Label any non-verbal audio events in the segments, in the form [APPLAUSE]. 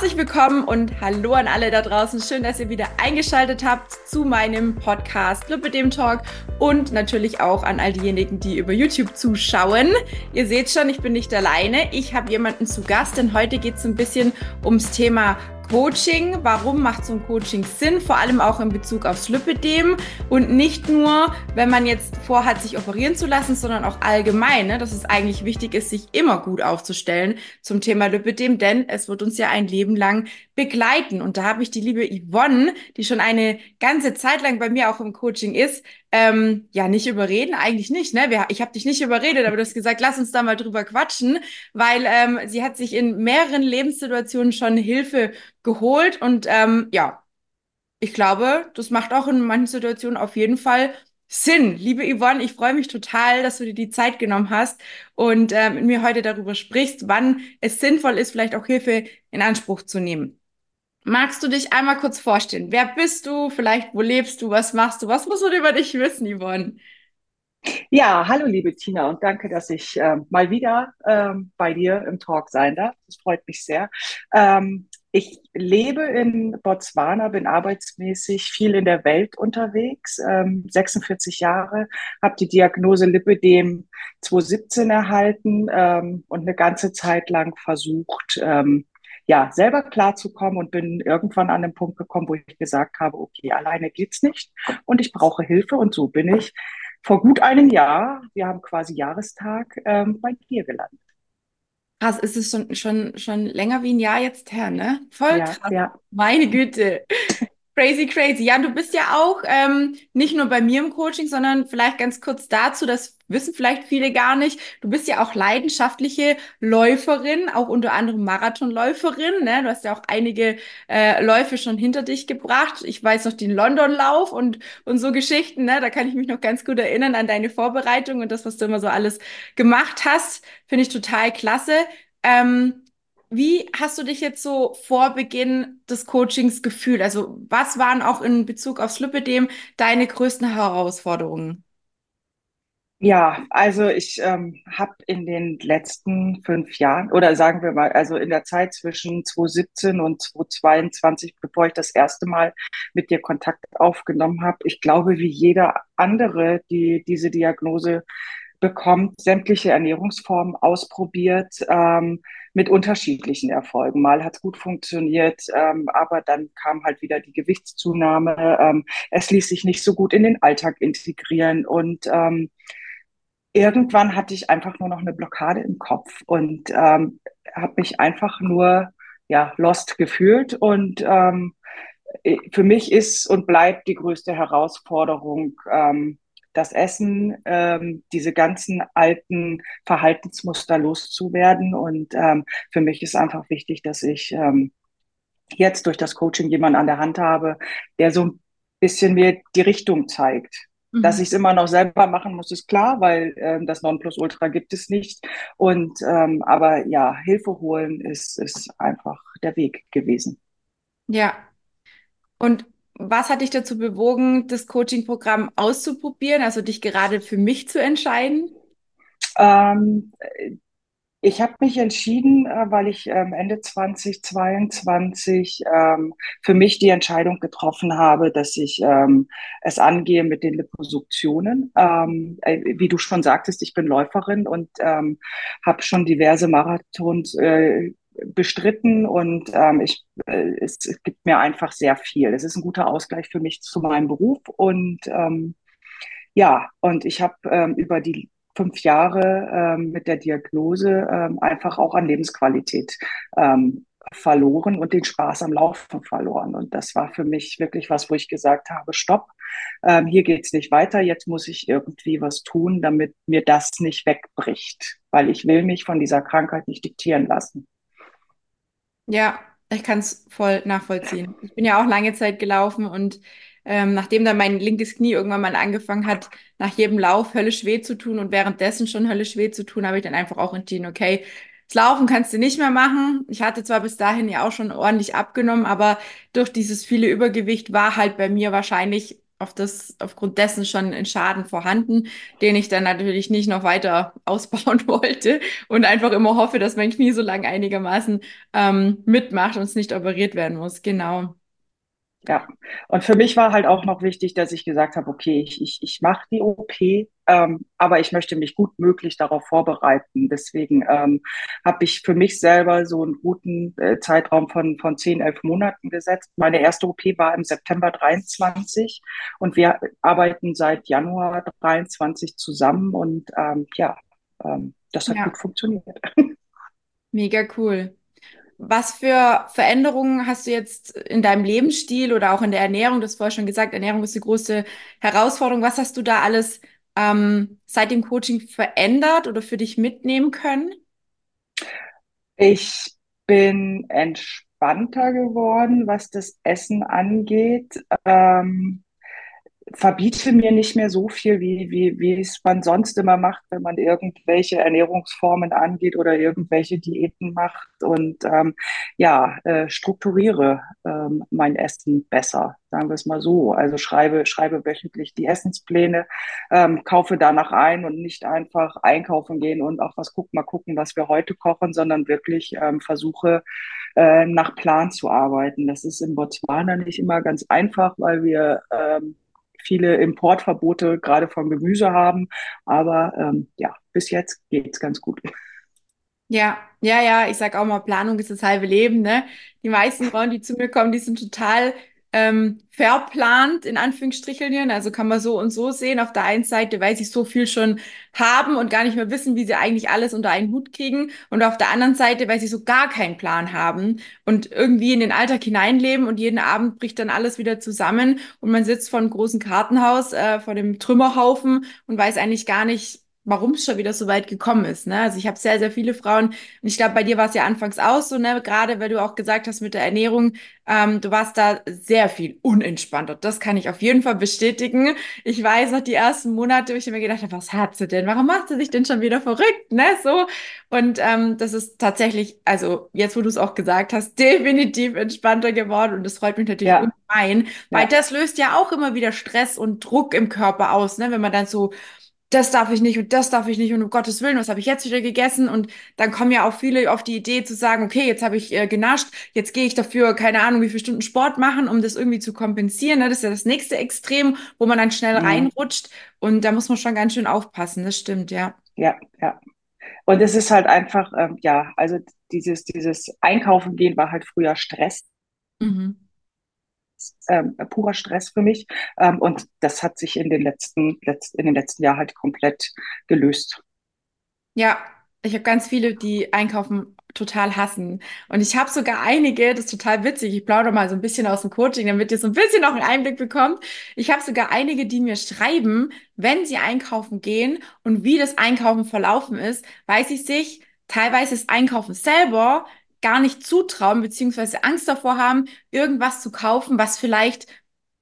Herzlich willkommen und hallo an alle da draußen. Schön, dass ihr wieder eingeschaltet habt zu meinem Podcast Lipidem Talk und natürlich auch an all diejenigen, die über YouTube zuschauen. Ihr seht schon, ich bin nicht alleine. Ich habe jemanden zu Gast, denn heute geht es ein bisschen ums Thema Coaching. Warum macht so ein Coaching Sinn? Vor allem auch in Bezug aufs Lipidem und nicht nur, wenn man jetzt vorhat, sich operieren zu lassen, sondern auch allgemein, ne, dass es eigentlich wichtig ist, sich immer gut aufzustellen zum Thema Lipidem, denn es wird uns ja ein Leben lang begleiten. Und da habe ich die liebe Yvonne, die schon eine ganze Zeit lang bei mir auch im Coaching ist, ähm, ja, nicht überreden, eigentlich nicht, ne? Ich habe dich nicht überredet, aber du hast gesagt, lass uns da mal drüber quatschen, weil ähm, sie hat sich in mehreren Lebenssituationen schon Hilfe geholt und ähm, ja, ich glaube, das macht auch in manchen Situationen auf jeden Fall Sinn. Liebe Yvonne, ich freue mich total, dass du dir die Zeit genommen hast und äh, mit mir heute darüber sprichst, wann es sinnvoll ist, vielleicht auch Hilfe in Anspruch zu nehmen. Magst du dich einmal kurz vorstellen? Wer bist du? Vielleicht, wo lebst du? Was machst du? Was muss man über dich wissen, Yvonne? Ja, hallo liebe Tina und danke, dass ich äh, mal wieder ähm, bei dir im Talk sein darf. Das freut mich sehr. Ähm, ich lebe in Botswana, bin arbeitsmäßig viel in der Welt unterwegs, ähm, 46 Jahre, habe die Diagnose Lipidem 2017 erhalten ähm, und eine ganze Zeit lang versucht, ähm, ja, selber klarzukommen und bin irgendwann an den Punkt gekommen, wo ich gesagt habe, okay, alleine geht's nicht und ich brauche Hilfe und so bin ich vor gut einem Jahr, wir haben quasi Jahrestag, ähm, bei dir gelandet. Krass, ist es schon, schon, schon länger wie ein Jahr jetzt her, ne? Voll ja, krass. Ja. Meine Güte. Crazy, crazy. Ja, du bist ja auch ähm, nicht nur bei mir im Coaching, sondern vielleicht ganz kurz dazu, das wissen vielleicht viele gar nicht. Du bist ja auch leidenschaftliche Läuferin, auch unter anderem Marathonläuferin. Ne? Du hast ja auch einige äh, Läufe schon hinter dich gebracht. Ich weiß noch den London-Lauf und, und so Geschichten. Ne? Da kann ich mich noch ganz gut erinnern an deine Vorbereitung und das, was du immer so alles gemacht hast. Finde ich total klasse. Ähm, wie hast du dich jetzt so vor Beginn des Coachings gefühlt? Also was waren auch in Bezug aufs Lipidem deine größten Herausforderungen? Ja, also ich ähm, habe in den letzten fünf Jahren oder sagen wir mal, also in der Zeit zwischen 2017 und 2022, bevor ich das erste Mal mit dir Kontakt aufgenommen habe, ich glaube, wie jeder andere, die diese Diagnose bekommt, sämtliche Ernährungsformen ausprobiert. Ähm, mit unterschiedlichen Erfolgen. Mal hat es gut funktioniert, ähm, aber dann kam halt wieder die Gewichtszunahme. Ähm, es ließ sich nicht so gut in den Alltag integrieren und ähm, irgendwann hatte ich einfach nur noch eine Blockade im Kopf und ähm, habe mich einfach nur ja lost gefühlt und ähm, für mich ist und bleibt die größte Herausforderung ähm, das Essen, ähm, diese ganzen alten Verhaltensmuster loszuwerden. Und ähm, für mich ist einfach wichtig, dass ich ähm, jetzt durch das Coaching jemanden an der Hand habe, der so ein bisschen mir die Richtung zeigt. Mhm. Dass ich es immer noch selber machen muss, ist klar, weil ähm, das Nonplusultra gibt es nicht. Und ähm, aber ja, Hilfe holen ist, ist einfach der Weg gewesen. Ja. Und was hat dich dazu bewogen, das Coaching-Programm auszuprobieren, also dich gerade für mich zu entscheiden? Ähm, ich habe mich entschieden, äh, weil ich ähm, Ende 2022 ähm, für mich die Entscheidung getroffen habe, dass ich ähm, es angehe mit den Liposuktionen. Äh, wie du schon sagtest, ich bin Läuferin und habe schon diverse Marathons äh, bestritten und ähm, ich, äh, es, es, gibt mir einfach sehr viel. Es ist ein guter Ausgleich für mich zu meinem Beruf und ähm, ja, und ich habe ähm, über die fünf Jahre ähm, mit der Diagnose ähm, einfach auch an Lebensqualität ähm, verloren und den Spaß am Laufen verloren. Und das war für mich wirklich was, wo ich gesagt habe, stopp, hier geht's nicht weiter, jetzt muss ich irgendwie was tun, damit mir das nicht wegbricht, weil ich will mich von dieser Krankheit nicht diktieren lassen. Ja, ich kann es voll nachvollziehen. Ich bin ja auch lange Zeit gelaufen und ähm, nachdem dann mein linkes Knie irgendwann mal angefangen hat, nach jedem Lauf höllisch weh zu tun und währenddessen schon höllisch weh zu tun, habe ich dann einfach auch entschieden, okay, das Laufen kannst du nicht mehr machen. Ich hatte zwar bis dahin ja auch schon ordentlich abgenommen, aber durch dieses viele Übergewicht war halt bei mir wahrscheinlich auf das, aufgrund dessen schon ein Schaden vorhanden, den ich dann natürlich nicht noch weiter [LAUGHS] ausbauen wollte und einfach immer hoffe, dass mein Knie so lange einigermaßen ähm, mitmacht und es nicht operiert werden muss. Genau. Ja, und für mich war halt auch noch wichtig, dass ich gesagt habe, okay, ich, ich, ich mache die OP, ähm, aber ich möchte mich gut möglich darauf vorbereiten. Deswegen ähm, habe ich für mich selber so einen guten äh, Zeitraum von, von 10, 11 Monaten gesetzt. Meine erste OP war im September 23 und wir arbeiten seit Januar 23 zusammen und ähm, ja, ähm, das hat ja. gut funktioniert. [LAUGHS] Mega cool. Was für Veränderungen hast du jetzt in deinem Lebensstil oder auch in der Ernährung? Du hast vorher schon gesagt, Ernährung ist die größte Herausforderung. Was hast du da alles ähm, seit dem Coaching verändert oder für dich mitnehmen können? Ich bin entspannter geworden, was das Essen angeht. Ähm, verbiete mir nicht mehr so viel, wie, wie, wie es man sonst immer macht, wenn man irgendwelche Ernährungsformen angeht oder irgendwelche Diäten macht und ähm, ja, äh, strukturiere ähm, mein Essen besser, sagen wir es mal so. Also schreibe, schreibe wöchentlich die Essenspläne, ähm, kaufe danach ein und nicht einfach einkaufen gehen und auch was gucken, mal gucken, was wir heute kochen, sondern wirklich ähm, versuche, äh, nach Plan zu arbeiten. Das ist in Botswana nicht immer ganz einfach, weil wir ähm, viele Importverbote gerade von Gemüse haben. Aber ähm, ja, bis jetzt geht es ganz gut. Ja, ja, ja, ich sag auch mal, Planung ist das halbe Leben, ne? Die meisten Frauen, die zu mir kommen, die sind total ähm, verplant, in Anführungsstricheln. Also kann man so und so sehen. Auf der einen Seite, weil sie so viel schon haben und gar nicht mehr wissen, wie sie eigentlich alles unter einen Hut kriegen. Und auf der anderen Seite, weil sie so gar keinen Plan haben und irgendwie in den Alltag hineinleben und jeden Abend bricht dann alles wieder zusammen und man sitzt vor einem großen Kartenhaus, äh, vor dem Trümmerhaufen und weiß eigentlich gar nicht, warum es schon wieder so weit gekommen ist. Ne? Also ich habe sehr, sehr viele Frauen, und ich glaube, bei dir war es ja anfangs auch so, ne? gerade weil du auch gesagt hast mit der Ernährung, ähm, du warst da sehr viel unentspannter. Das kann ich auf jeden Fall bestätigen. Ich weiß noch die ersten Monate, wo ich mir gedacht habe, was hat sie denn? Warum macht sie sich denn schon wieder verrückt? Ne? So. Und ähm, das ist tatsächlich, also jetzt, wo du es auch gesagt hast, [LAUGHS] definitiv entspannter geworden. Und das freut mich natürlich ja. ungemein, weil ja. das löst ja auch immer wieder Stress und Druck im Körper aus, ne? wenn man dann so das darf ich nicht und das darf ich nicht und um Gottes Willen, was habe ich jetzt wieder gegessen? Und dann kommen ja auch viele auf die Idee zu sagen, okay, jetzt habe ich äh, genascht, jetzt gehe ich dafür, keine Ahnung, wie viele Stunden Sport machen, um das irgendwie zu kompensieren. Ne? Das ist ja das nächste Extrem, wo man dann schnell mhm. reinrutscht. Und da muss man schon ganz schön aufpassen, das stimmt, ja. Ja, ja. Und es ist halt einfach, ähm, ja, also dieses, dieses Einkaufen gehen war halt früher Stress. Mhm ähm, purer Stress für mich. Ähm, und das hat sich in den letzten, letzt, in den letzten Jahren halt komplett gelöst. Ja, ich habe ganz viele, die einkaufen total hassen. Und ich habe sogar einige, das ist total witzig, ich plaudere mal so ein bisschen aus dem Coaching, damit ihr so ein bisschen noch einen Einblick bekommt. Ich habe sogar einige, die mir schreiben, wenn sie einkaufen gehen und wie das Einkaufen verlaufen ist, weil sie sich teilweise das Einkaufen selber gar nicht zutrauen, beziehungsweise Angst davor haben, irgendwas zu kaufen, was vielleicht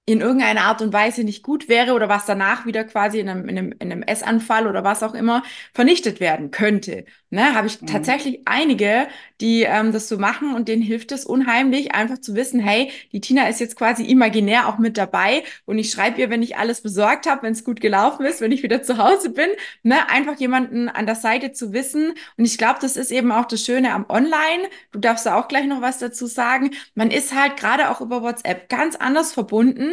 in irgendeiner Art und Weise nicht gut wäre oder was danach wieder quasi in einem, in einem, in einem Essanfall oder was auch immer vernichtet werden könnte. Ne, habe ich mhm. tatsächlich einige, die ähm, das so machen und denen hilft es unheimlich, einfach zu wissen, hey, die Tina ist jetzt quasi imaginär auch mit dabei und ich schreibe ihr, wenn ich alles besorgt habe, wenn es gut gelaufen ist, wenn ich wieder zu Hause bin, ne, einfach jemanden an der Seite zu wissen. Und ich glaube, das ist eben auch das Schöne am Online. Du darfst da auch gleich noch was dazu sagen. Man ist halt gerade auch über WhatsApp ganz anders verbunden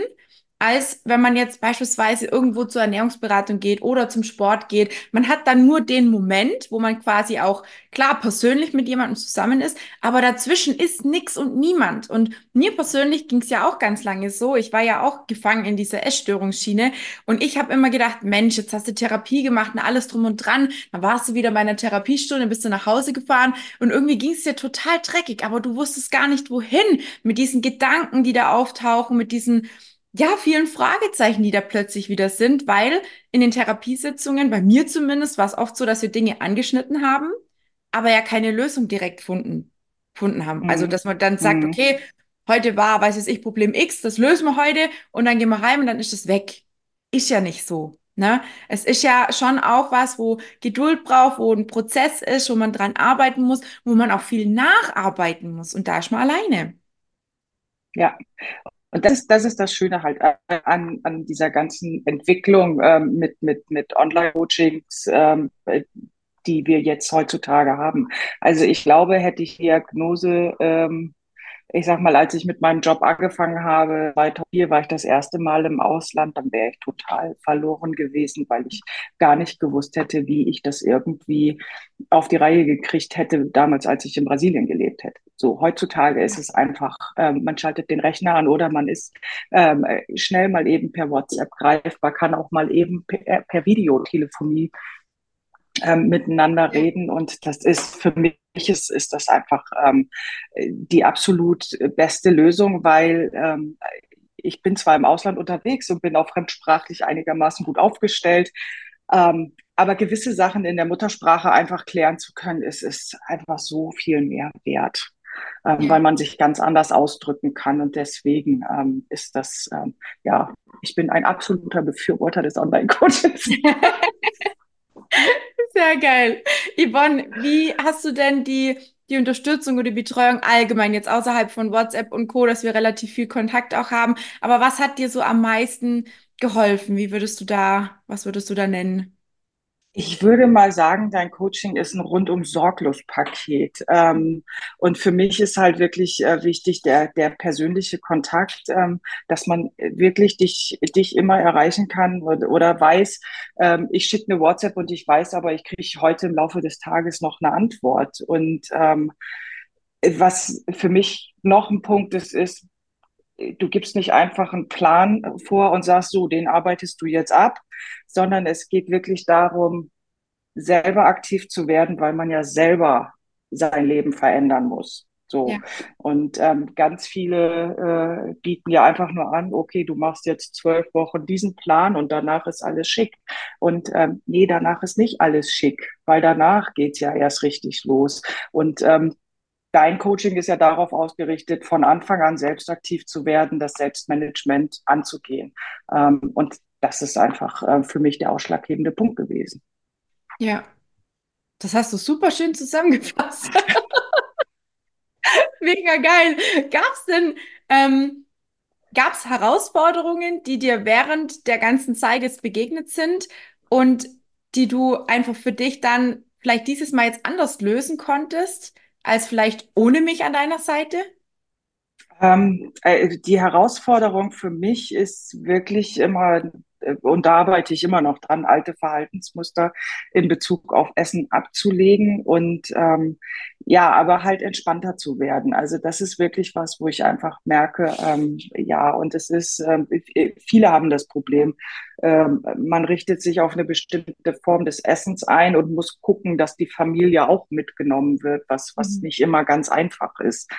als wenn man jetzt beispielsweise irgendwo zur Ernährungsberatung geht oder zum Sport geht. Man hat dann nur den Moment, wo man quasi auch klar persönlich mit jemandem zusammen ist, aber dazwischen ist nix und niemand. Und mir persönlich ging es ja auch ganz lange so. Ich war ja auch gefangen in dieser Essstörungsschiene und ich habe immer gedacht, Mensch, jetzt hast du Therapie gemacht und alles drum und dran. Dann warst du wieder bei einer Therapiestunde, bist du nach Hause gefahren und irgendwie ging es dir total dreckig, aber du wusstest gar nicht wohin mit diesen Gedanken, die da auftauchen, mit diesen ja, vielen Fragezeichen, die da plötzlich wieder sind, weil in den Therapiesitzungen, bei mir zumindest, war es oft so, dass wir Dinge angeschnitten haben, aber ja keine Lösung direkt gefunden, gefunden haben. Also, mhm. Also, dass man dann sagt, mhm. okay, heute war, weiß ich, Problem X, das lösen wir heute und dann gehen wir heim und dann ist es weg. Ist ja nicht so. Ne? Es ist ja schon auch was, wo Geduld braucht, wo ein Prozess ist, wo man dran arbeiten muss, wo man auch viel nacharbeiten muss. Und da ist man alleine. Ja, und das ist, das ist das Schöne halt an, an dieser ganzen Entwicklung ähm, mit, mit, mit Online-Coachings, ähm, die wir jetzt heutzutage haben. Also ich glaube, hätte ich Diagnose ähm, ich sag mal, als ich mit meinem Job angefangen habe, 2004 war ich das erste Mal im Ausland, dann wäre ich total verloren gewesen, weil ich gar nicht gewusst hätte, wie ich das irgendwie auf die Reihe gekriegt hätte, damals, als ich in Brasilien gelebt hätte. So, heutzutage ist es einfach, ähm, man schaltet den Rechner an oder man ist ähm, schnell mal eben per WhatsApp greifbar, kann auch mal eben per, per Videotelefonie ähm, miteinander reden. Und das ist für mich ist, ist das einfach ähm, die absolut beste Lösung, weil ähm, ich bin zwar im Ausland unterwegs und bin auch fremdsprachlich einigermaßen gut aufgestellt, ähm, aber gewisse Sachen in der Muttersprache einfach klären zu können, ist, ist einfach so viel mehr wert. Ähm, weil man sich ganz anders ausdrücken kann. Und deswegen ähm, ist das, ähm, ja, ich bin ein absoluter Befürworter des Online-Coachings. [LAUGHS] Sehr geil. Yvonne, wie hast du denn die, die Unterstützung oder die Betreuung allgemein jetzt außerhalb von WhatsApp und Co., dass wir relativ viel Kontakt auch haben? Aber was hat dir so am meisten geholfen? Wie würdest du da, was würdest du da nennen? Ich würde mal sagen, dein Coaching ist ein rundum sorglos Paket. Ähm, und für mich ist halt wirklich äh, wichtig der, der persönliche Kontakt, ähm, dass man wirklich dich, dich immer erreichen kann oder, weiß, ähm, ich schicke eine WhatsApp und ich weiß aber, ich kriege heute im Laufe des Tages noch eine Antwort. Und was für mich noch ein Punkt ist, ist, du gibst nicht einfach einen Plan vor und sagst so, den arbeitest du jetzt ab, sondern es geht wirklich darum, selber aktiv zu werden, weil man ja selber sein Leben verändern muss. So. Ja. Und ähm, ganz viele äh, bieten ja einfach nur an, okay, du machst jetzt zwölf Wochen diesen Plan und danach ist alles schick. Und ähm, nee, danach ist nicht alles schick, weil danach geht's ja erst richtig los. Und ähm, dein Coaching ist ja darauf ausgerichtet, von Anfang an selbst aktiv zu werden, das Selbstmanagement anzugehen. Ähm, und das ist einfach äh, für mich der ausschlaggebende Punkt gewesen. Ja, das hast du super schön zusammengefasst. [LAUGHS] Mega geil. Gab es denn, ähm, gab es Herausforderungen, die dir während der ganzen Zeit jetzt begegnet sind und die du einfach für dich dann vielleicht dieses Mal jetzt anders lösen konntest, als vielleicht ohne mich an deiner Seite? Ähm, äh, die Herausforderung für mich ist wirklich immer und da arbeite ich immer noch dran, alte Verhaltensmuster in Bezug auf Essen abzulegen und ähm, ja, aber halt entspannter zu werden. Also das ist wirklich was, wo ich einfach merke, ähm, ja, und es ist, ähm, viele haben das Problem, ähm, man richtet sich auf eine bestimmte Form des Essens ein und muss gucken, dass die Familie auch mitgenommen wird, was, was mhm. nicht immer ganz einfach ist.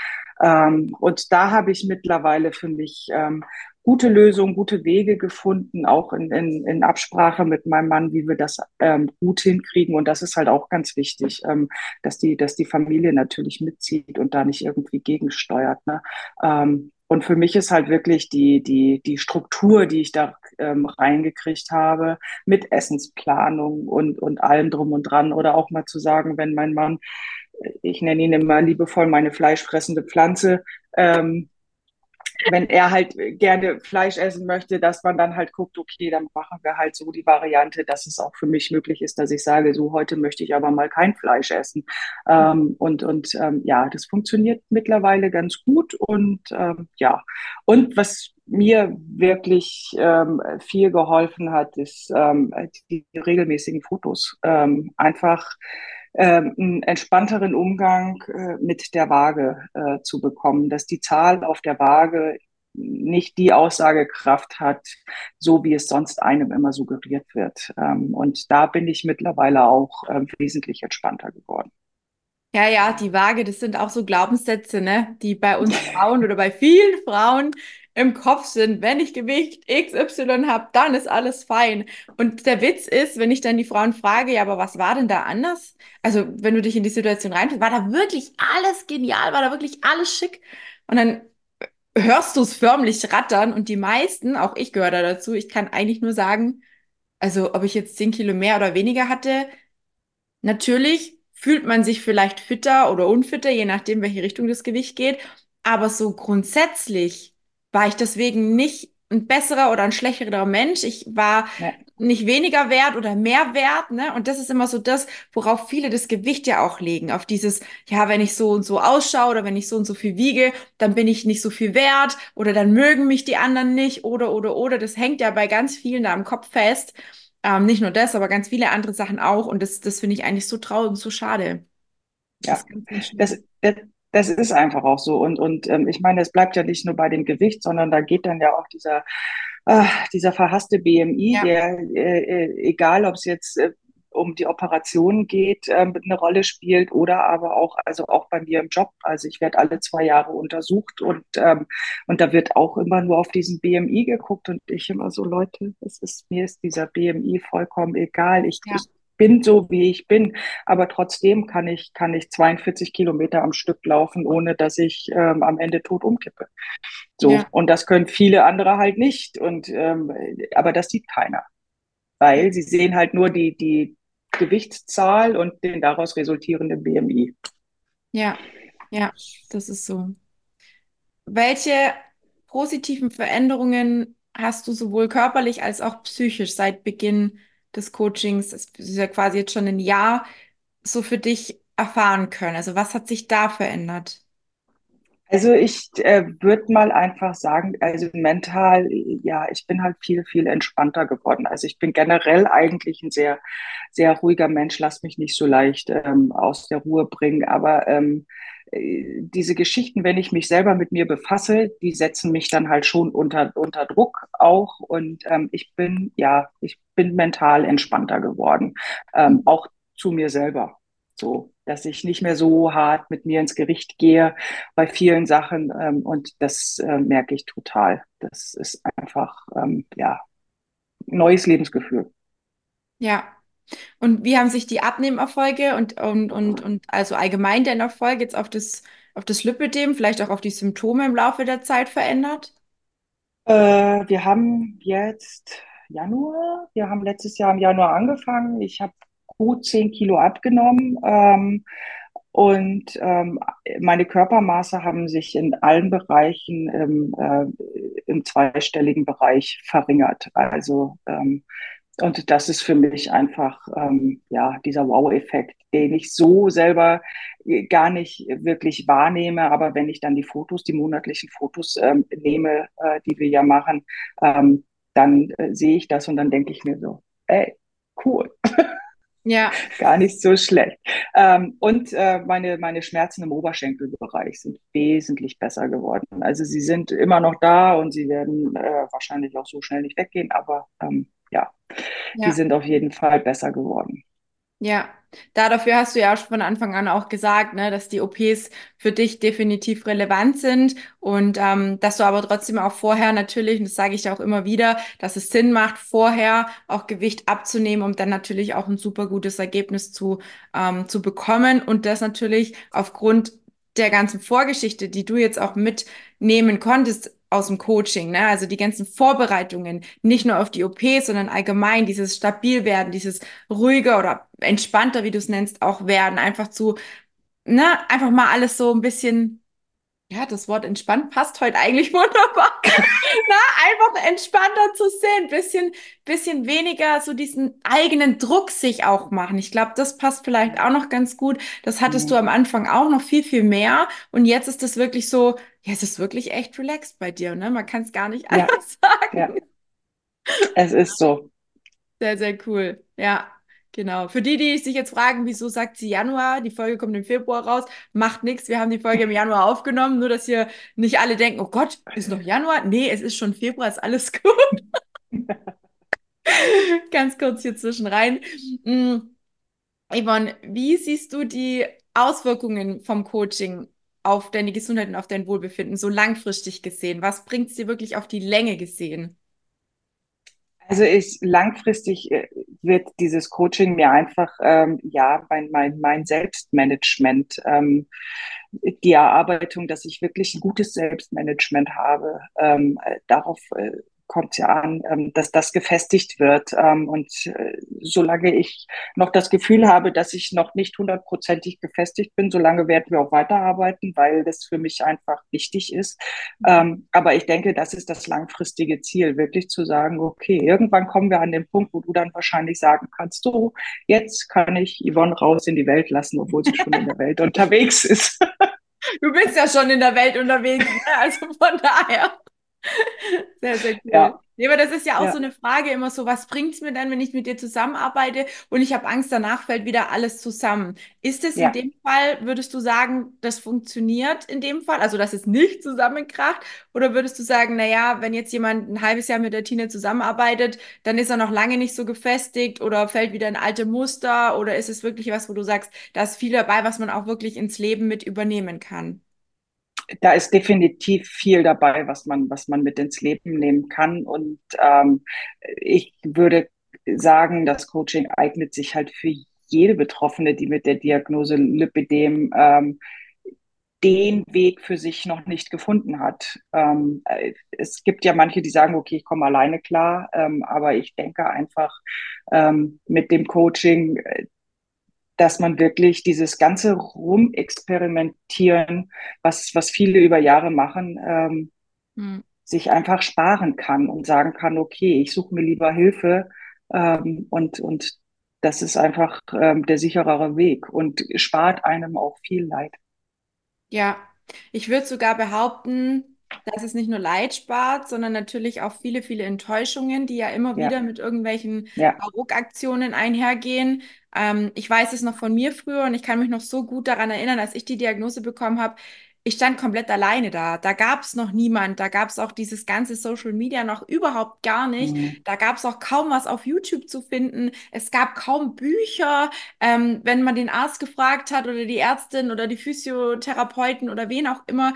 Ähm, und da habe ich mittlerweile für mich ähm, gute Lösungen, gute Wege gefunden, auch in, in, in Absprache mit meinem Mann, wie wir das ähm, gut hinkriegen. Und das ist halt auch ganz wichtig, ähm, dass die, dass die Familie natürlich mitzieht und da nicht irgendwie gegensteuert. Ne? Ähm, und für mich ist halt wirklich die, die, die Struktur, die ich da ähm, reingekriegt habe, mit Essensplanung und, und allem drum und dran. Oder auch mal zu sagen, wenn mein Mann, ich nenne ihn immer liebevoll meine fleischfressende Pflanze, ähm, wenn er halt gerne Fleisch essen möchte, dass man dann halt guckt, okay, dann machen wir halt so die Variante, dass es auch für mich möglich ist, dass ich sage, so heute möchte ich aber mal kein Fleisch essen. Ähm, und und ähm, ja, das funktioniert mittlerweile ganz gut und ähm, ja. Und was mir wirklich ähm, viel geholfen hat, ist ähm, die regelmäßigen Fotos. Ähm, einfach einen entspannteren Umgang äh, mit der Waage äh, zu bekommen, dass die Zahl auf der Waage nicht die Aussagekraft hat, so wie es sonst einem immer suggeriert wird. Ähm, und da bin ich mittlerweile auch äh, wesentlich entspannter geworden. Ja, ja, die Waage, das sind auch so Glaubenssätze, ne, die bei uns Frauen oder bei vielen Frauen im Kopf sind, wenn ich Gewicht XY habe, dann ist alles fein. Und der Witz ist, wenn ich dann die Frauen frage, ja, aber was war denn da anders? Also, wenn du dich in die Situation reinfällst, war da wirklich alles genial? War da wirklich alles schick? Und dann hörst du es förmlich rattern und die meisten, auch ich gehöre da dazu, ich kann eigentlich nur sagen, also ob ich jetzt 10 Kilo mehr oder weniger hatte, natürlich fühlt man sich vielleicht fitter oder unfitter, je nachdem, welche Richtung das Gewicht geht. Aber so grundsätzlich war ich deswegen nicht ein besserer oder ein schlechterer Mensch. Ich war ja. nicht weniger wert oder mehr wert, ne? Und das ist immer so das, worauf viele das Gewicht ja auch legen. Auf dieses, ja, wenn ich so und so ausschaue oder wenn ich so und so viel wiege, dann bin ich nicht so viel wert oder dann mögen mich die anderen nicht oder, oder, oder. Das hängt ja bei ganz vielen da im Kopf fest. Ähm, nicht nur das, aber ganz viele andere Sachen auch. Und das, das finde ich eigentlich so traurig und so schade. Ja, das, das, das ist einfach auch so. Und, und ähm, ich meine, es bleibt ja nicht nur bei dem Gewicht, sondern da geht dann ja auch dieser, äh, dieser verhasste BMI, ja. der, äh, äh, egal ob es jetzt äh, um die Operation geht, äh, eine Rolle spielt oder aber auch, also auch bei mir im Job. Also ich werde alle zwei Jahre untersucht und, ähm, und da wird auch immer nur auf diesen BMI geguckt und ich immer so, Leute, es ist, mir ist dieser BMI vollkommen egal. Ich, ja. ich bin so, wie ich bin. Aber trotzdem kann ich, kann ich 42 Kilometer am Stück laufen, ohne dass ich ähm, am Ende tot umkippe. So. Ja. Und das können viele andere halt nicht. Und, ähm, aber das sieht keiner. Weil sie sehen halt nur die, die Gewichtszahl und den daraus resultierenden BMI. Ja, ja, das ist so. Welche positiven Veränderungen hast du sowohl körperlich als auch psychisch seit Beginn des Coachings, das ist ja quasi jetzt schon ein Jahr, so für dich erfahren können? Also was hat sich da verändert? Also ich äh, würde mal einfach sagen, also mental, ja, ich bin halt viel, viel entspannter geworden. Also ich bin generell eigentlich ein sehr, sehr ruhiger Mensch, lass mich nicht so leicht ähm, aus der Ruhe bringen. Aber ähm, äh, diese Geschichten, wenn ich mich selber mit mir befasse, die setzen mich dann halt schon unter, unter Druck auch. Und ähm, ich bin, ja, ich bin mental entspannter geworden, ähm, auch zu mir selber. So, dass ich nicht mehr so hart mit mir ins Gericht gehe bei vielen Sachen. Ähm, und das äh, merke ich total. Das ist einfach, ähm, ja, neues Lebensgefühl. Ja, und wie haben sich die Abnehmerfolge und, und, und, und also allgemein dein Erfolg jetzt auf das, auf das Lipödem, vielleicht auch auf die Symptome im Laufe der Zeit verändert? Äh, wir haben jetzt Januar, wir haben letztes Jahr im Januar angefangen. Ich habe gut zehn Kilo abgenommen. Ähm, und ähm, meine Körpermaße haben sich in allen Bereichen im, äh, im zweistelligen Bereich verringert. Also ähm, und das ist für mich einfach ähm, ja dieser Wow-Effekt, den ich so selber äh, gar nicht wirklich wahrnehme. Aber wenn ich dann die Fotos, die monatlichen Fotos ähm, nehme, äh, die wir ja machen, ähm, dann äh, sehe ich das und dann denke ich mir so, ey, cool. [LAUGHS] Ja. Gar nicht so schlecht. Ähm, und äh, meine, meine Schmerzen im Oberschenkelbereich sind wesentlich besser geworden. Also sie sind immer noch da und sie werden äh, wahrscheinlich auch so schnell nicht weggehen, aber ähm, ja, die sind auf jeden Fall besser geworden. Ja, da dafür hast du ja auch von Anfang an auch gesagt, ne, dass die OPs für dich definitiv relevant sind und ähm, dass du aber trotzdem auch vorher natürlich, und das sage ich auch immer wieder, dass es Sinn macht, vorher auch Gewicht abzunehmen, um dann natürlich auch ein super gutes Ergebnis zu, ähm, zu bekommen und das natürlich aufgrund der ganzen Vorgeschichte, die du jetzt auch mitnehmen konntest, aus dem Coaching, ne? Also die ganzen Vorbereitungen, nicht nur auf die OP, sondern allgemein dieses Stabilwerden, dieses ruhiger oder entspannter, wie du es nennst, auch werden, einfach zu, ne, einfach mal alles so ein bisschen ja, das Wort entspannt passt heute eigentlich [LAUGHS] wunderbar. Na, einfach entspannter zu sehen, bisschen, bisschen weniger so diesen eigenen Druck sich auch machen. Ich glaube, das passt vielleicht auch noch ganz gut. Das hattest mhm. du am Anfang auch noch viel, viel mehr. Und jetzt ist das wirklich so, ja, es ist wirklich echt relaxed bei dir, ne? Man kann es gar nicht anders ja. [LAUGHS] sagen. Ja. Es ist so. Sehr, sehr cool. Ja. Genau. Für die, die sich jetzt fragen, wieso sagt sie Januar, die Folge kommt im Februar raus, macht nichts. Wir haben die Folge im Januar aufgenommen, nur dass hier nicht alle denken, oh Gott, ist noch Januar? Nee, es ist schon Februar, ist alles [LAUGHS] gut. Ganz kurz hier zwischen rein. Mhm. Yvonne, wie siehst du die Auswirkungen vom Coaching auf deine Gesundheit und auf dein Wohlbefinden so langfristig gesehen? Was bringt es dir wirklich auf die Länge gesehen? Also ich langfristig äh, wird dieses Coaching mir einfach ähm, ja mein mein mein Selbstmanagement ähm, die Erarbeitung, dass ich wirklich ein gutes Selbstmanagement habe. Ähm, darauf äh, kommt es ja an, ähm, dass das gefestigt wird. Ähm, und äh, solange ich noch das Gefühl habe, dass ich noch nicht hundertprozentig gefestigt bin, solange werden wir auch weiterarbeiten, weil das für mich einfach wichtig ist. Ähm, aber ich denke, das ist das langfristige Ziel, wirklich zu sagen, okay, irgendwann kommen wir an den Punkt, wo du dann wahrscheinlich sagen kannst, so, jetzt kann ich Yvonne raus in die Welt lassen, obwohl sie schon in der Welt [LAUGHS] unterwegs ist. Du bist ja schon in der Welt unterwegs, ne? also von daher. [LAUGHS] Sehr, sehr cool. Ja. Nee, aber das ist ja auch ja. so eine Frage immer so, was bringt es mir dann, wenn ich mit dir zusammenarbeite und ich habe Angst, danach fällt wieder alles zusammen. Ist es ja. in dem Fall, würdest du sagen, das funktioniert in dem Fall, also dass es nicht zusammenkracht? Oder würdest du sagen, naja, wenn jetzt jemand ein halbes Jahr mit der Tine zusammenarbeitet, dann ist er noch lange nicht so gefestigt oder fällt wieder in alte Muster oder ist es wirklich was, wo du sagst, da ist viel dabei, was man auch wirklich ins Leben mit übernehmen kann? Da ist definitiv viel dabei, was man, was man mit ins Leben nehmen kann. Und ähm, ich würde sagen, das Coaching eignet sich halt für jede Betroffene, die mit der Diagnose Lipidem ähm, den Weg für sich noch nicht gefunden hat. Ähm, es gibt ja manche, die sagen, okay, ich komme alleine klar, ähm, aber ich denke einfach ähm, mit dem Coaching, dass man wirklich dieses ganze Rumexperimentieren, was, was viele über Jahre machen, ähm, mhm. sich einfach sparen kann und sagen kann, okay, ich suche mir lieber Hilfe ähm, und, und das ist einfach ähm, der sicherere Weg und spart einem auch viel Leid. Ja, ich würde sogar behaupten, dass es nicht nur Leid spart, sondern natürlich auch viele, viele Enttäuschungen, die ja immer ja. wieder mit irgendwelchen ja. Ruckaktionen einhergehen. Ähm, ich weiß es noch von mir früher und ich kann mich noch so gut daran erinnern, als ich die Diagnose bekommen habe. Ich stand komplett alleine da. Da gab es noch niemand. Da gab es auch dieses ganze Social Media noch überhaupt gar nicht. Mhm. Da gab es auch kaum was auf YouTube zu finden. Es gab kaum Bücher. Ähm, wenn man den Arzt gefragt hat oder die Ärztin oder die Physiotherapeuten oder wen auch immer,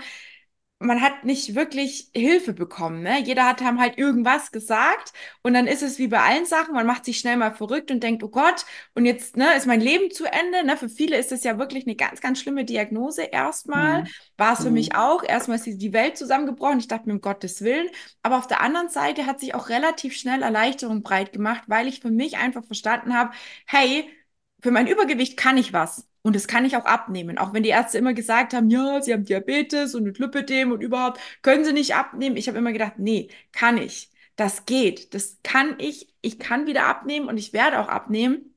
man hat nicht wirklich Hilfe bekommen. Ne? Jeder hat haben halt irgendwas gesagt und dann ist es wie bei allen Sachen, man macht sich schnell mal verrückt und denkt, oh Gott, und jetzt ne, ist mein Leben zu Ende. Ne? Für viele ist es ja wirklich eine ganz, ganz schlimme Diagnose erstmal. Mhm. War es für mhm. mich auch. Erstmal ist die Welt zusammengebrochen. Ich dachte mir, um Gottes Willen. Aber auf der anderen Seite hat sich auch relativ schnell Erleichterung breit gemacht, weil ich für mich einfach verstanden habe, hey, für mein Übergewicht kann ich was. Und das kann ich auch abnehmen. Auch wenn die Ärzte immer gesagt haben, ja, sie haben Diabetes und Lipidem und überhaupt, können sie nicht abnehmen. Ich habe immer gedacht, nee, kann ich. Das geht. Das kann ich. Ich kann wieder abnehmen und ich werde auch abnehmen.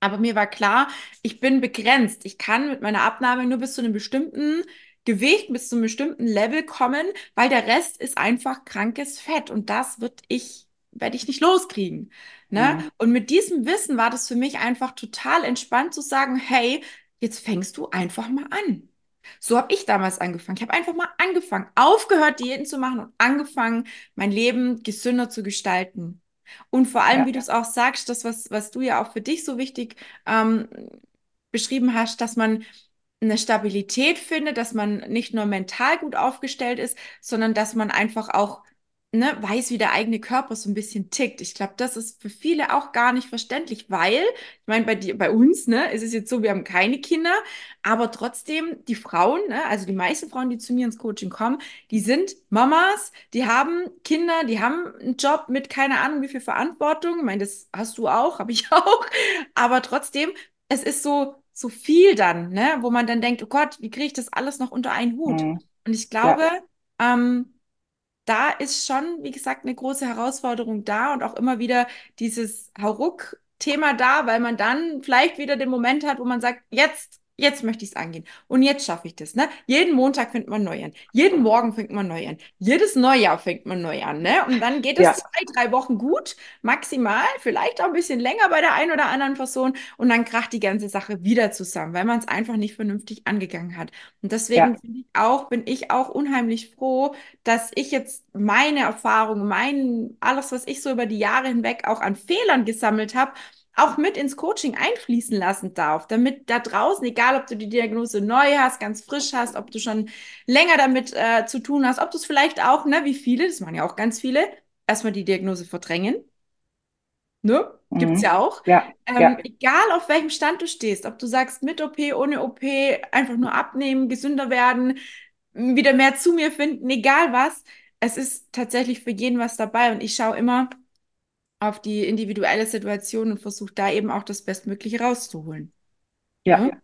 Aber mir war klar, ich bin begrenzt. Ich kann mit meiner Abnahme nur bis zu einem bestimmten Gewicht, bis zu einem bestimmten Level kommen, weil der Rest ist einfach krankes Fett. Und das wird ich, werde ich nicht loskriegen. Ne? Ja. Und mit diesem Wissen war das für mich einfach total entspannt zu sagen, hey, jetzt fängst du einfach mal an. So habe ich damals angefangen. Ich habe einfach mal angefangen, aufgehört, Diäten zu machen und angefangen, mein Leben gesünder zu gestalten. Und vor allem, ja. wie du es auch sagst, das, was, was du ja auch für dich so wichtig ähm, beschrieben hast, dass man eine Stabilität findet, dass man nicht nur mental gut aufgestellt ist, sondern dass man einfach auch ne, weiß, wie der eigene Körper so ein bisschen tickt. Ich glaube, das ist für viele auch gar nicht verständlich, weil, ich meine, bei, bei uns ne, ist es jetzt so, wir haben keine Kinder, aber trotzdem die Frauen, ne, also die meisten Frauen, die zu mir ins Coaching kommen, die sind Mamas, die haben Kinder, die haben einen Job mit keine Ahnung wie viel Verantwortung. Ich meine, das hast du auch, habe ich [LAUGHS] auch. Aber trotzdem, es ist so, so viel dann, ne, wo man dann denkt, oh Gott, wie kriege ich das alles noch unter einen Hut? Mhm. Und ich glaube, ja. ähm, da ist schon, wie gesagt, eine große Herausforderung da und auch immer wieder dieses Hauruck-Thema da, weil man dann vielleicht wieder den Moment hat, wo man sagt, jetzt jetzt möchte ich es angehen. Und jetzt schaffe ich das. Ne? Jeden Montag fängt man neu an. Jeden Morgen fängt man neu an. Jedes Neujahr fängt man neu an. Ne? Und dann geht es ja. zwei, drei Wochen gut, maximal, vielleicht auch ein bisschen länger bei der einen oder anderen Person. Und dann kracht die ganze Sache wieder zusammen, weil man es einfach nicht vernünftig angegangen hat. Und deswegen ja. ich auch, bin ich auch unheimlich froh, dass ich jetzt meine Erfahrungen, mein, alles, was ich so über die Jahre hinweg auch an Fehlern gesammelt habe, auch mit ins Coaching einfließen lassen darf, damit da draußen, egal ob du die Diagnose neu hast, ganz frisch hast, ob du schon länger damit äh, zu tun hast, ob du es vielleicht auch, ne, wie viele, das machen ja auch ganz viele, erstmal die Diagnose verdrängen. Ne? Gibt's mhm. ja auch. Ja, ähm, ja. Egal auf welchem Stand du stehst, ob du sagst mit OP, ohne OP, einfach nur abnehmen, gesünder werden, wieder mehr zu mir finden, egal was, es ist tatsächlich für jeden was dabei und ich schaue immer auf die individuelle Situation und versuche da eben auch das Bestmögliche rauszuholen. Ja. Ne?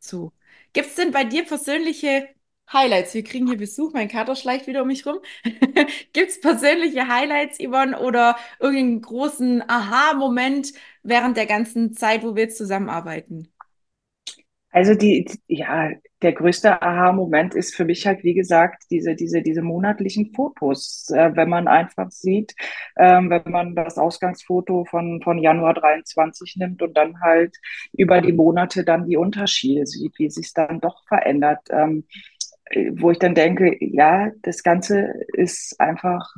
So. Gibt es denn bei dir persönliche Highlights? Wir kriegen hier Besuch, mein Kater schleicht wieder um mich rum. [LAUGHS] Gibt es persönliche Highlights, Yvonne, oder irgendeinen großen Aha-Moment während der ganzen Zeit, wo wir zusammenarbeiten? Also die, ja, der größte Aha-Moment ist für mich halt, wie gesagt, diese, diese, diese monatlichen Fotos. Äh, wenn man einfach sieht, ähm, wenn man das Ausgangsfoto von, von Januar 23 nimmt und dann halt über die Monate dann die Unterschiede sieht, wie sich dann doch verändert. Ähm, wo ich dann denke, ja, das Ganze ist einfach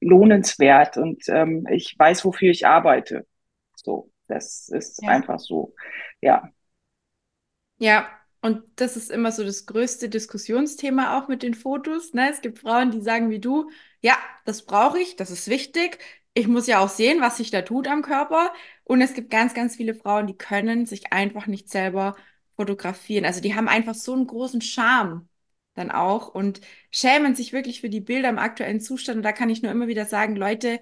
lohnenswert und ähm, ich weiß, wofür ich arbeite. So, das ist Ja. einfach so, ja. Ja, und das ist immer so das größte Diskussionsthema auch mit den Fotos, ne? Es gibt Frauen, die sagen wie du, ja, das brauche ich, das ist wichtig. Ich muss ja auch sehen, was sich da tut am Körper. Und es gibt ganz, ganz viele Frauen, die können sich einfach nicht selber fotografieren. Also die haben einfach so einen großen Charme dann auch und schämen sich wirklich für die Bilder im aktuellen Zustand. Und da kann ich nur immer wieder sagen, Leute,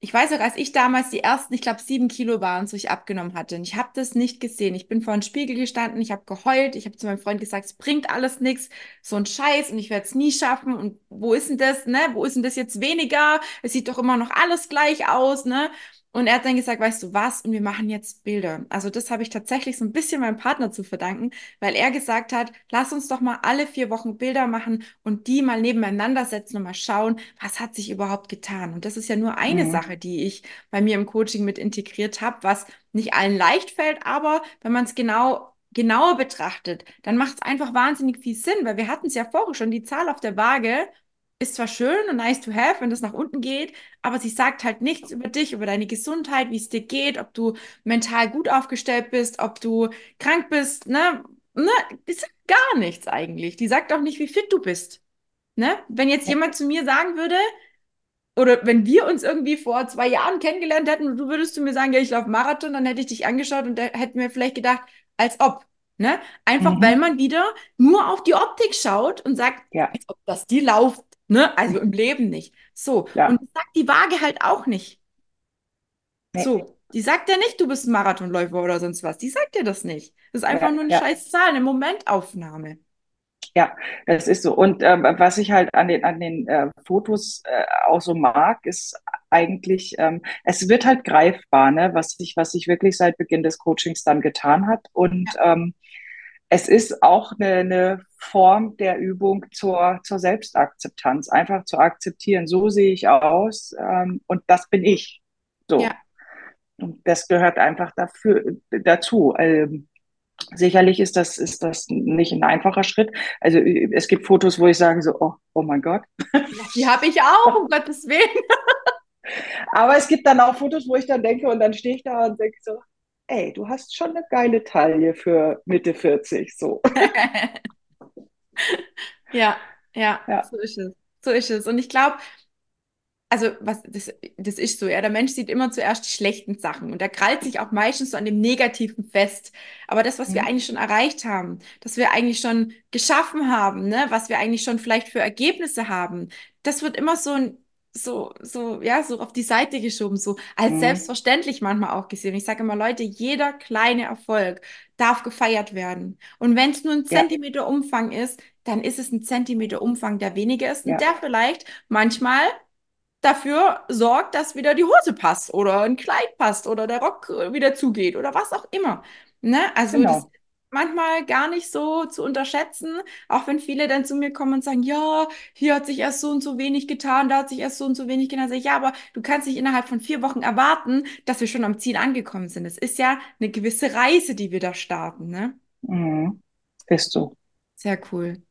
ich weiß auch, als ich damals die ersten, ich glaube, sieben Kilo waren, so ich abgenommen hatte. Und ich habe das nicht gesehen. Ich bin vor einem Spiegel gestanden, ich habe geheult, ich habe zu meinem Freund gesagt, es bringt alles nichts, so ein Scheiß und ich werde es nie schaffen. Und wo ist denn das, ne? Wo ist denn das jetzt weniger? Es sieht doch immer noch alles gleich aus, ne? Und er hat dann gesagt, weißt du was? Und wir machen jetzt Bilder. Also das habe ich tatsächlich so ein bisschen meinem Partner zu verdanken, weil er gesagt hat, lass uns doch mal alle vier Wochen Bilder machen und die mal nebeneinander setzen und mal schauen, was hat sich überhaupt getan. Und das ist ja nur eine Mhm. Sache, die ich bei mir im Coaching mit integriert habe, was nicht allen leicht fällt, aber wenn man es genau genauer betrachtet, dann macht es einfach wahnsinnig viel Sinn, weil wir hatten es ja vorher schon, die Zahl auf der Waage ist zwar schön und nice to have, wenn das nach unten geht, aber sie sagt halt nichts über dich, über deine Gesundheit, wie es dir geht, ob du mental gut aufgestellt bist, ob du krank bist, ne? Ne? Die sagt gar nichts eigentlich. Die sagt auch nicht, wie fit du bist. Ne? Wenn jetzt jemand zu mir sagen würde, oder wenn wir uns irgendwie vor zwei Jahren kennengelernt hätten du würdest zu mir sagen, ja, ich laufe Marathon, dann hätte ich dich angeschaut und da hätten wir vielleicht gedacht, als ob. Ne? Einfach weil mhm. man wieder nur auf die Optik schaut und sagt, Ja, als ob das die lauft. Ne? Also im Leben nicht. So. Und ja, das sagt die Waage halt auch nicht. nee, So. Die sagt ja nicht, du bist ein Marathonläufer oder sonst was. Die sagt dir das nicht. Das ist einfach ja, nur eine ja. scheiß Zahl, eine Momentaufnahme. Ja, das ist so. Und ähm, was ich halt an den, an den äh, Fotos äh, auch so mag, ist eigentlich, ähm, es wird halt greifbar, ne, was sich, was sich wirklich seit Beginn des Coachings dann getan hat. Und ähm, es ist auch eine, eine Form der Übung zur, zur Selbstakzeptanz, einfach zu akzeptieren, so sehe ich aus ähm, und das bin ich. So. Ja, Und das gehört einfach dafür, dazu. Ähm, Sicherlich ist das, ist das nicht ein einfacher Schritt. Also es gibt Fotos, wo ich sage so, oh, oh mein Gott. die habe ich auch, um [LAUGHS] Gottes Willen. Aber es gibt dann auch Fotos, wo ich dann denke und dann stehe ich da und denke so, ey, du hast schon eine geile Taille für Mitte 40, so. [LAUGHS] Ja, ja, Ja, so ist es. So ist es. Und ich glaube, also was das, das ist so, ja, der Mensch sieht immer zuerst die schlechten Sachen und er krallt sich auch meistens so an dem Negativen fest. Aber das, was wir mhm. eigentlich schon erreicht haben, das wir eigentlich schon geschaffen haben, ne, was wir eigentlich schon vielleicht für Ergebnisse haben, das wird immer so ein so, so, ja, so auf die Seite geschoben, so als Mhm. selbstverständlich manchmal auch gesehen. Ich sage immer, Leute, jeder kleine Erfolg darf gefeiert werden. Und wenn es nur ein ja, Zentimeter Umfang ist, dann ist es ein Zentimeter Umfang, der weniger ist und ja, der vielleicht manchmal dafür sorgt, dass wieder die Hose passt oder ein Kleid passt oder der Rock wieder zugeht oder was auch immer. Ne? Also das genau. Manchmal gar nicht so zu unterschätzen, auch wenn viele dann zu mir kommen und sagen, ja, hier hat sich erst so und so wenig getan, da hat sich erst so und so wenig getan. Sag ich, ja, aber du kannst nicht innerhalb von vier Wochen erwarten, dass wir schon am Ziel angekommen sind. Es ist ja eine gewisse Reise, die wir da starten, ne? Mhm. Ist so. Sehr cool.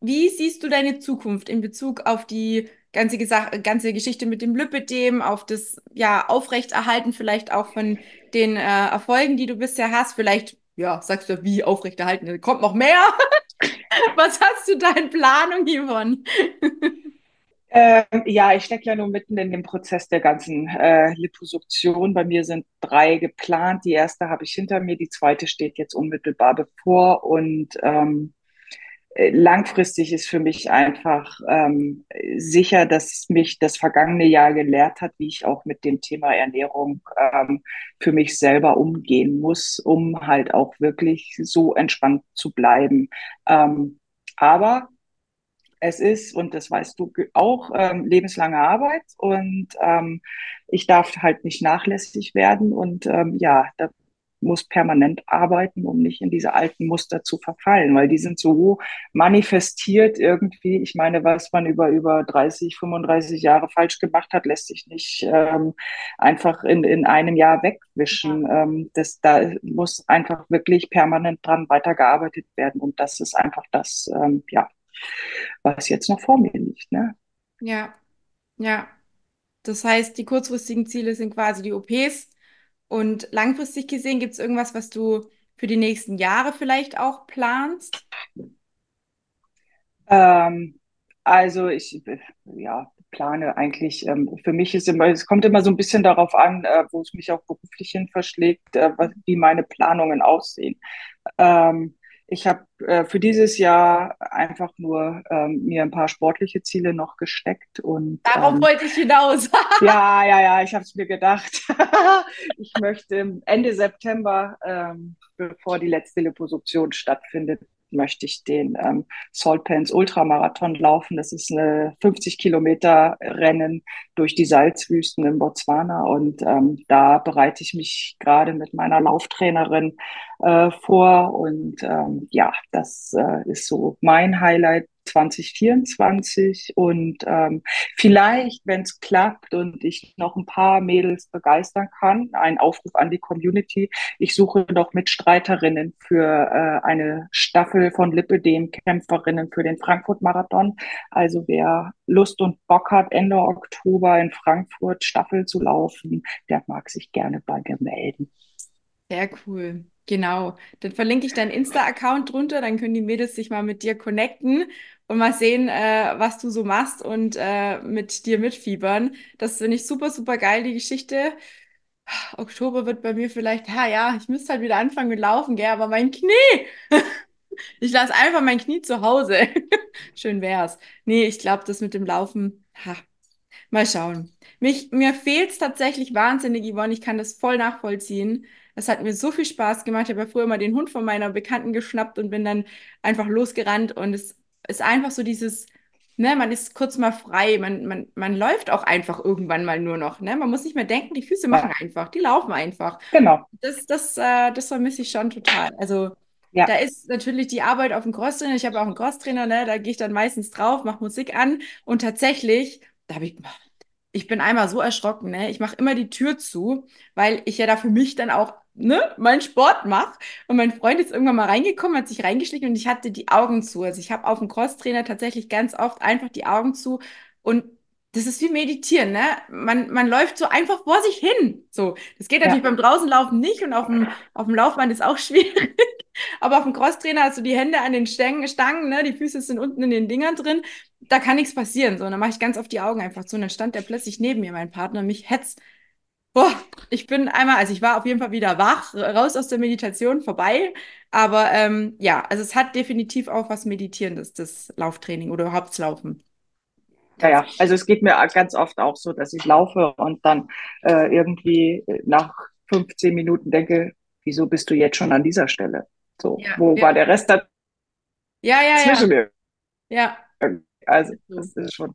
Wie siehst du deine Zukunft in Bezug auf die ganze, Gesa ganze Geschichte mit dem Lipödem, auf das ja, Aufrechterhalten vielleicht auch von den äh, Erfolgen, die du bisher hast? Vielleicht, ja, sagst du, wie aufrechterhalten? Kommt noch mehr? [LAUGHS] Was hast du da in Planung, Yvonne? Ähm, ja, ich stecke ja nur mitten in dem Prozess der ganzen äh, Liposuktion. Bei mir sind drei geplant. Die erste habe ich hinter mir, die zweite steht jetzt unmittelbar bevor. Und ähm, äh, langfristig ist für mich einfach ähm, sicher, dass mich das vergangene Jahr gelehrt hat, wie ich auch mit dem Thema Ernährung ähm, für mich selber umgehen muss, um halt auch wirklich so entspannt zu bleiben. Ähm, aber es ist, und das weißt du auch, ähm, lebenslange Arbeit und ähm, ich darf halt nicht nachlässig werden und ähm, ja, da muss permanent arbeiten, um nicht in diese alten Muster zu verfallen, weil die sind so manifestiert irgendwie. Ich meine, was man über, über 30, 35 Jahre falsch gemacht hat, lässt sich nicht ähm, einfach in, in einem Jahr wegwischen. Ja. Ähm, das, da muss einfach wirklich permanent dran weitergearbeitet werden und das ist einfach das, ähm, ja, was jetzt noch vor mir liegt. Ne? Ja, ja. Das heißt, die kurzfristigen Ziele sind quasi die OPs und langfristig gesehen, gibt es irgendwas, was du für die nächsten Jahre vielleicht auch planst? Ähm, also ich ja, plane eigentlich, ähm, für mich ist immer, es kommt immer so ein bisschen darauf an, äh, wo es mich auch beruflich hin verschlägt, äh, wie meine Planungen aussehen. Ähm, ich habe äh, für dieses Jahr einfach nur ähm, mir ein paar sportliche Ziele noch gesteckt und darauf ähm, wollte ich hinaus. [LAUGHS] ja, ja, ja, ich habe es mir gedacht. [LAUGHS] ich möchte Ende September, ähm, bevor die letzte Liposuktion stattfindet, möchte ich den ähm, Salt Pans Ultramarathon laufen. Das ist eine 50 Kilometer Rennen durch die Salzwüsten in Botswana und ähm, da bereite ich mich gerade mit meiner Lauftrainerin äh, vor und ähm, ja, das äh, ist so mein Highlight 2024 und ähm, vielleicht, wenn es klappt und ich noch ein paar Mädels begeistern kann, ein Aufruf an die Community. Ich suche noch Mitstreiterinnen für äh, eine Staffel von Lipidem-Kämpferinnen für den Frankfurt-Marathon. Also wer Lust und Bock hat, Ende Oktober in Frankfurt Staffel zu laufen, der mag sich gerne bei mir melden. Sehr cool. Genau. Dann verlinke ich deinen Insta-Account drunter, dann können die Mädels sich mal mit dir connecten und mal sehen, äh, was du so machst und äh, mit dir mitfiebern. Das finde ich super, super geil, die Geschichte. Oktober wird bei mir vielleicht, ja, ja, ich müsste halt wieder anfangen mit Laufen, gell, aber mein Knie. [LAUGHS] ich lasse einfach mein Knie zu Hause. [LAUGHS] Schön wär's. Nee, ich glaube, das mit dem Laufen, ha, mal schauen. Mich, mir fehlt's tatsächlich wahnsinnig, Yvonne. Ich kann das voll nachvollziehen. Es hat mir so viel Spaß gemacht. Ich habe ja früher mal den Hund von meiner Bekannten geschnappt und bin dann einfach losgerannt und es ist einfach so dieses, ne, man ist kurz mal frei, man, man, man läuft auch einfach irgendwann mal nur noch, ne? Man muss nicht mehr denken, die Füße machen einfach, die laufen einfach. Genau. Das, das, äh, das vermisse ich schon total. Also ja. da ist natürlich die Arbeit auf dem Crosstrainer. Ich habe auch einen Crosstrainer, ne? Da gehe ich dann meistens drauf, mache Musik an und tatsächlich, da habe ich, ich bin einmal so erschrocken, ne? Ich mache immer die Tür zu, weil ich ja da für mich dann auch ne, meinen Sport mache. Und mein Freund ist irgendwann mal reingekommen, hat sich reingeschlichen und ich hatte die Augen zu. Also ich habe auf dem Crosstrainer tatsächlich ganz oft einfach die Augen zu und das ist wie meditieren, ne? Man, man läuft so einfach vor sich hin. So, das geht natürlich ja. beim Draußenlaufen nicht und auf dem, auf dem Laufband ist auch [LAUGHS] schwierig. Aber auf dem Crosstrainer hast du die Hände an den Stangen, Stangen, ne? Die Füße sind unten in den Dingern drin. Da kann nichts passieren. So, und dann mache ich ganz oft die Augen einfach zu. Und dann stand der plötzlich neben mir, mein Partner, mich hetzt Boah, ich bin einmal, also ich war auf jeden Fall wieder wach, raus aus der Meditation, vorbei. Aber ähm, ja, also es hat definitiv auch was Meditierendes, das Lauftraining oder überhaupt Laufen. Ja, ja, also es geht mir ganz oft auch so, dass ich laufe und dann äh, irgendwie nach 15 Minuten denke, wieso bist du jetzt schon an dieser Stelle? So, ja, wo ja. war der Rest da? Ja, ja, zwischen ja. Ja. Also, das ist schon.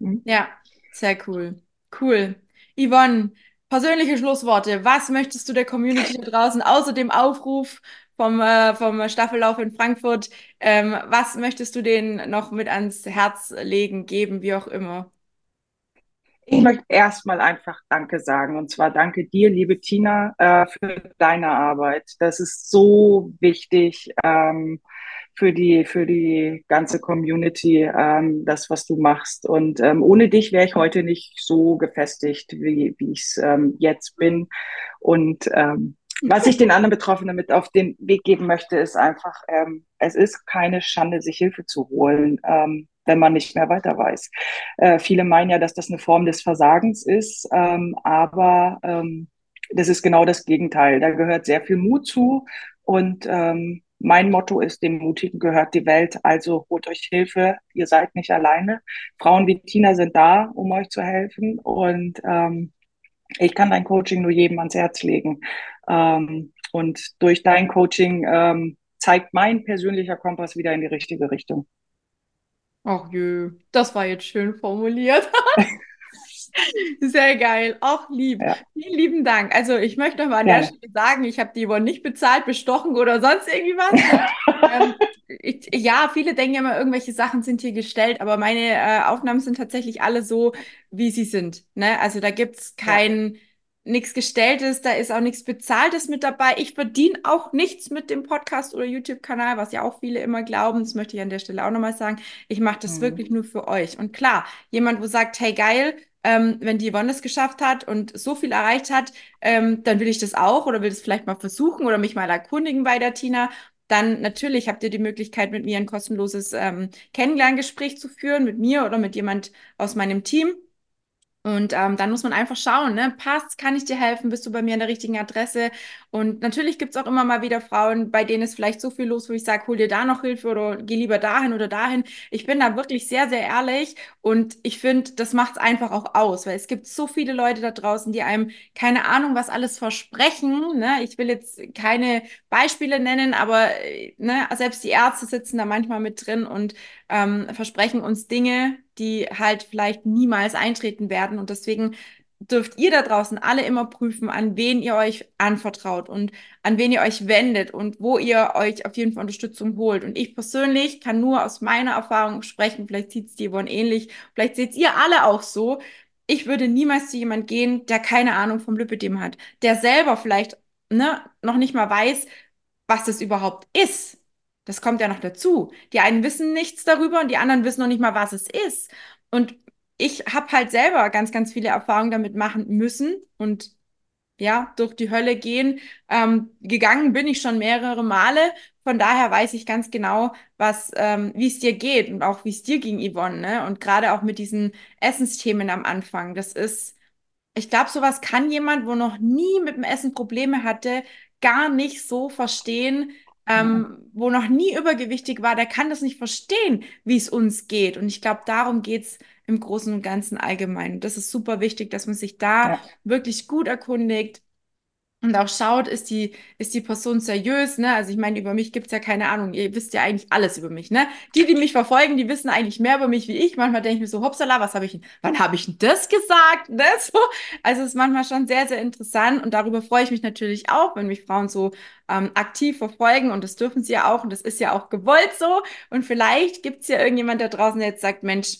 Hm? Ja, sehr cool. Cool. Yvonne, persönliche Schlussworte. Was möchtest du der Community da draußen, außer dem Aufruf vom, äh, vom Staffellauf in Frankfurt, ähm, was möchtest du denen noch mit ans Herz legen, geben, wie auch immer? Ich möchte erstmal einfach Danke sagen. Und zwar danke dir, liebe Tina, äh, für deine Arbeit. Das ist so wichtig. Ähm, für die, für die ganze Community, ähm, das, was du machst. Und ähm, ohne dich wäre ich heute nicht so gefestigt, wie, wie ich es ähm, jetzt bin. Und ähm, was ich den anderen Betroffenen mit auf den Weg geben möchte, ist einfach, ähm, es ist keine Schande, sich Hilfe zu holen, ähm, wenn man nicht mehr weiter weiß. Äh, viele meinen ja, dass das eine Form des Versagens ist, ähm, aber ähm, das ist genau das Gegenteil. Da gehört sehr viel Mut zu und ähm, mein Motto ist, dem Mutigen gehört die Welt, also holt euch Hilfe, ihr seid nicht alleine. Frauen wie Tina sind da, um euch zu helfen und ähm, ich kann dein Coaching nur jedem ans Herz legen. Ähm, und durch dein Coaching ähm, zeigt mein persönlicher Kompass wieder in die richtige Richtung. Ach jö, das war jetzt schön formuliert. [LAUGHS] Sehr geil, auch lieb. Ja. Vielen lieben Dank. Also ich möchte noch mal an ja. der Stelle sagen, ich habe die Yvonne nicht bezahlt, bestochen oder sonst irgendwie was. [LAUGHS] ähm, ich, ja, viele denken ja immer, irgendwelche Sachen sind hier gestellt, aber meine äh, Aufnahmen sind tatsächlich alle so, wie sie sind. Ne? Also da gibt's kein... Ja nichts Gestelltes, da ist auch nichts Bezahltes mit dabei. Ich verdiene auch nichts mit dem Podcast oder YouTube-Kanal, was ja auch viele immer glauben. Das möchte ich an der Stelle auch nochmal sagen. Ich mache das mhm. wirklich nur für euch. Und klar, jemand, wo sagt, hey geil, ähm, wenn die Yvonne es geschafft hat und so viel erreicht hat, ähm, dann will ich das auch oder will das vielleicht mal versuchen oder mich mal erkundigen bei der Tina. Dann natürlich habt ihr die Möglichkeit, mit mir ein kostenloses ähm, Kennenlerngespräch zu führen, mit mir oder mit jemand aus meinem Team. Und ähm, dann muss man einfach schauen, ne? Passt, kann ich dir helfen? Bist du bei mir an der richtigen Adresse? Und natürlich gibt's auch immer mal wieder Frauen, bei denen ist vielleicht so viel los, wo ich sage, hol dir da noch Hilfe oder geh lieber dahin oder dahin. Ich bin da wirklich sehr, sehr ehrlich und ich finde, das macht's einfach auch aus, weil es gibt so viele Leute da draußen, die einem keine Ahnung, was alles versprechen. Ne? Ich will jetzt keine Beispiele nennen, aber äh, ne, selbst die Ärzte sitzen da manchmal mit drin und ähm, versprechen uns Dinge, die halt vielleicht niemals eintreten werden. Und deswegen dürft ihr da draußen alle immer prüfen, an wen ihr euch anvertraut und an wen ihr euch wendet und wo ihr euch auf jeden Fall Unterstützung holt. Und ich persönlich kann nur aus meiner Erfahrung sprechen, vielleicht sieht es die Yvonne ähnlich, vielleicht seht ihr alle auch so. Ich würde niemals zu jemand gehen, der keine Ahnung vom Lipidem hat, der selber vielleicht ne, noch nicht mal weiß, was das überhaupt ist. Das kommt ja noch dazu. Die einen wissen nichts darüber und die anderen wissen noch nicht mal, was es ist. Und ich habe halt selber ganz, ganz viele Erfahrungen damit machen müssen und ja, durch die Hölle gehen. Ähm, gegangen bin ich schon mehrere Male. Von daher weiß ich ganz genau, was, ähm, wie es dir geht und auch wie es dir ging, Yvonne. Ne? Und gerade auch mit diesen Essensthemen am Anfang. Das ist, ich glaube, sowas kann jemand, wo noch nie mit dem Essen Probleme hatte, gar nicht so verstehen, ähm, wo noch nie übergewichtig war, der kann das nicht verstehen, wie es uns geht. Und ich glaube, darum geht's im Großen und Ganzen allgemein. Und das ist super wichtig, dass man sich da ja. wirklich gut erkundigt, und auch schaut, ist die, ist die Person seriös, ne? Also ich meine, über mich gibt's ja keine Ahnung, ihr wisst ja eigentlich alles über mich, ne? Die, die mich verfolgen, die wissen eigentlich mehr über mich wie ich. Manchmal denke ich mir so, hoppsala, was habe ich, wann habe ich denn das gesagt, ne? [LAUGHS] So. Also es ist manchmal schon sehr, sehr interessant und darüber freue ich mich natürlich auch, wenn mich Frauen so ähm, aktiv verfolgen und das dürfen sie ja auch und das ist ja auch gewollt so und vielleicht gibt's ja irgendjemand da draußen, der jetzt sagt, Mensch,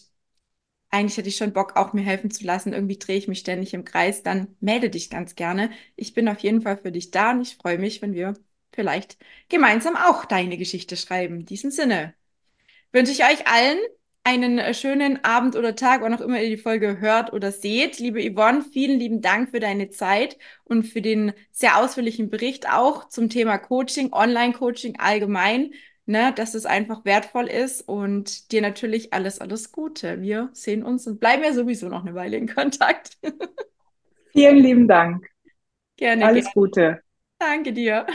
eigentlich hätte ich schon Bock, auch mir helfen zu lassen. Irgendwie drehe ich mich ständig im Kreis. Dann melde dich ganz gerne. Ich bin auf jeden Fall für dich da und ich freue mich, wenn wir vielleicht gemeinsam auch deine Geschichte schreiben. In diesem Sinne wünsche ich euch allen einen äh, schönen Abend oder Tag, wann auch immer ihr die Folge hört oder seht. Liebe Yvonne, vielen lieben Dank für deine Zeit und für den sehr ausführlichen Bericht auch zum Thema Coaching, Online-Coaching allgemein ne, dass es einfach wertvoll ist und dir natürlich alles, alles Gute. Wir sehen uns und bleiben ja sowieso noch eine Weile in Kontakt. [LAUGHS] Vielen lieben Dank. Gerne. Alles gerne. Gute. Danke dir.